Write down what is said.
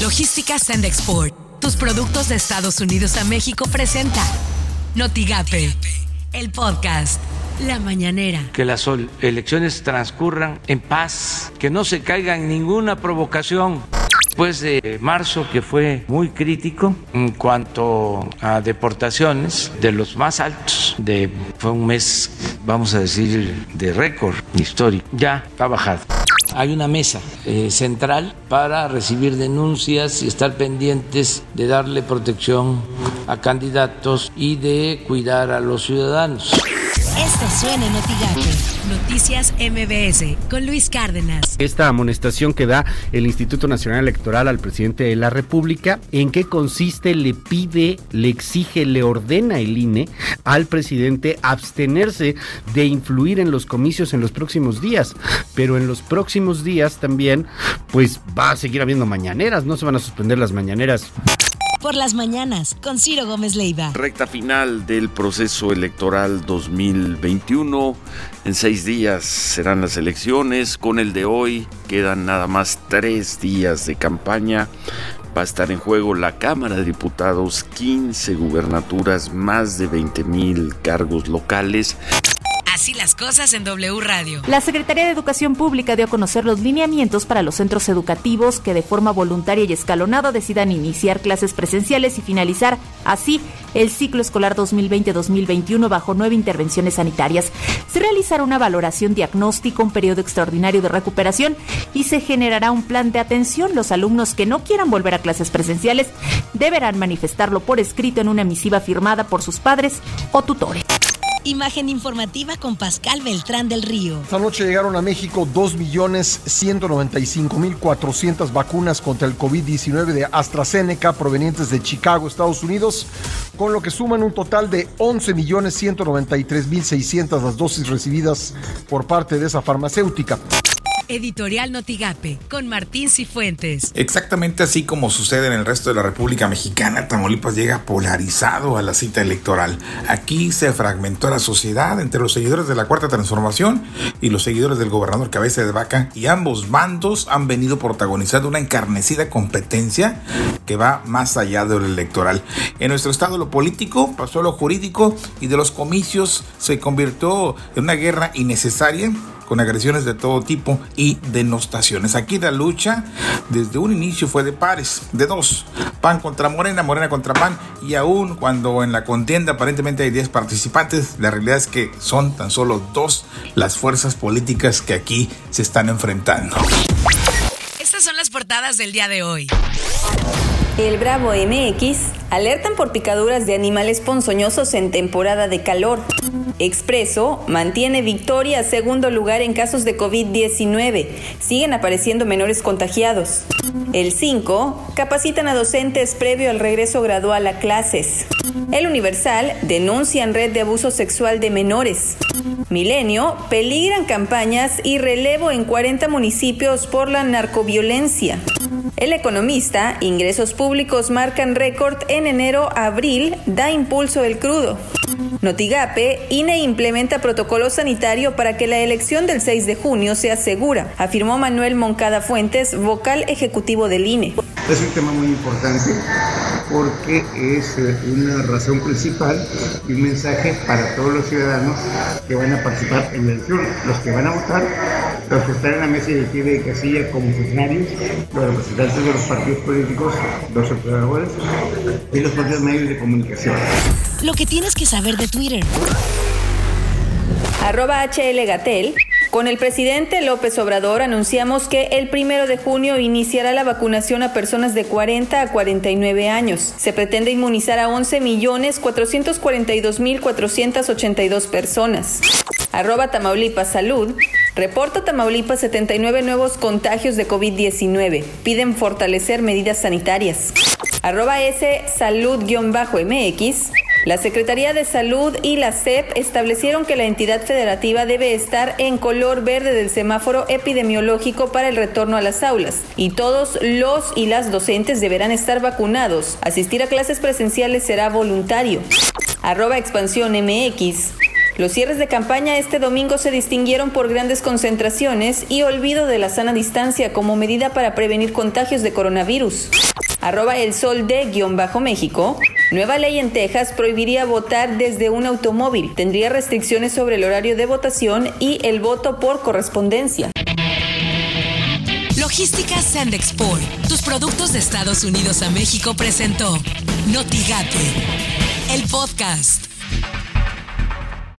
Logística Send Export. Tus productos de Estados Unidos a México presenta Notigape, el podcast. La mañanera. Que las elecciones transcurran en paz, que no se caiga en ninguna provocación. Después de marzo, que fue muy crítico en cuanto a deportaciones, de los más altos, de, fue un mes, vamos a decir, de récord histórico, ya ha bajado. Hay una mesa eh, central para recibir denuncias y estar pendientes de darle protección a candidatos y de cuidar a los ciudadanos. Esto suena en Noticias MBS con Luis Cárdenas. Esta amonestación que da el Instituto Nacional Electoral al presidente de la República, ¿en qué consiste? Le pide, le exige, le ordena el INE al presidente abstenerse de influir en los comicios en los próximos días. Pero en los próximos días también, pues va a seguir habiendo mañaneras, no se van a suspender las mañaneras por las mañanas con Ciro Gómez Leiva. Recta final del proceso electoral 2021. En seis días serán las elecciones. Con el de hoy quedan nada más tres días de campaña. Va a estar en juego la Cámara de Diputados, 15 gubernaturas, más de 20 mil cargos locales. Así las cosas en W Radio. La Secretaría de Educación Pública dio a conocer los lineamientos para los centros educativos que de forma voluntaria y escalonada decidan iniciar clases presenciales y finalizar así el ciclo escolar 2020-2021 bajo nueve intervenciones sanitarias. Se realizará una valoración diagnóstico, un periodo extraordinario de recuperación y se generará un plan de atención. Los alumnos que no quieran volver a clases presenciales deberán manifestarlo por escrito en una misiva firmada por sus padres o tutores. Imagen informativa con Pascal Beltrán del Río. Esta noche llegaron a México 2.195.400 vacunas contra el COVID-19 de AstraZeneca provenientes de Chicago, Estados Unidos, con lo que suman un total de 11.193.600 las dosis recibidas por parte de esa farmacéutica. Editorial Notigape, con Martín Cifuentes. Exactamente así como sucede en el resto de la República Mexicana, Tamaulipas llega polarizado a la cita electoral. Aquí se fragmentó la sociedad entre los seguidores de la Cuarta Transformación y los seguidores del gobernador Cabeza de Vaca, y ambos bandos han venido protagonizando una encarnecida competencia que va más allá de lo electoral. En nuestro estado lo político pasó a lo jurídico y de los comicios se convirtió en una guerra innecesaria con agresiones de todo tipo y denostaciones. Aquí la lucha desde un inicio fue de pares, de dos, PAN contra Morena, Morena contra PAN, y aún cuando en la contienda aparentemente hay 10 participantes, la realidad es que son tan solo dos las fuerzas políticas que aquí se están enfrentando. Estas son las portadas del día de hoy. El Bravo MX alertan por picaduras de animales ponzoñosos en temporada de calor. Expreso mantiene Victoria segundo lugar en casos de COVID-19. Siguen apareciendo menores contagiados. El 5 capacitan a docentes previo al regreso gradual a clases. El Universal denuncian red de abuso sexual de menores. Milenio peligran campañas y relevo en 40 municipios por la narcoviolencia. El economista, ingresos públicos marcan récord en enero-abril, da impulso el crudo. Notigape, INE implementa protocolo sanitario para que la elección del 6 de junio sea segura, afirmó Manuel Moncada Fuentes, vocal ejecutivo del INE. Es un tema muy importante porque es eh, una razón principal y un mensaje para todos los ciudadanos que van a participar en la elección, los que van a votar, los que están en la mesa directiva de casilla como funcionarios, los representantes de los partidos políticos, los observadores y los propios medios de comunicación. Lo que tienes que saber de Twitter. Arroba HL Gatel. Con el presidente López Obrador anunciamos que el primero de junio iniciará la vacunación a personas de 40 a 49 años. Se pretende inmunizar a 11.442.482 personas. Arroba Tamaulipas Salud. Reporta Tamaulipas 79 nuevos contagios de COVID-19. Piden fortalecer medidas sanitarias. Arroba S Salud-MX. La Secretaría de Salud y la SEP establecieron que la entidad federativa debe estar en color verde del semáforo epidemiológico para el retorno a las aulas y todos los y las docentes deberán estar vacunados. Asistir a clases presenciales será voluntario. Arroba expansión MX. Los cierres de campaña este domingo se distinguieron por grandes concentraciones y olvido de la sana distancia como medida para prevenir contagios de coronavirus. Arroba el sol de guion bajo México. Nueva ley en Texas prohibiría votar desde un automóvil. Tendría restricciones sobre el horario de votación y el voto por correspondencia. Logística Sandexport, tus productos de Estados Unidos a México presentó Notigate, el podcast.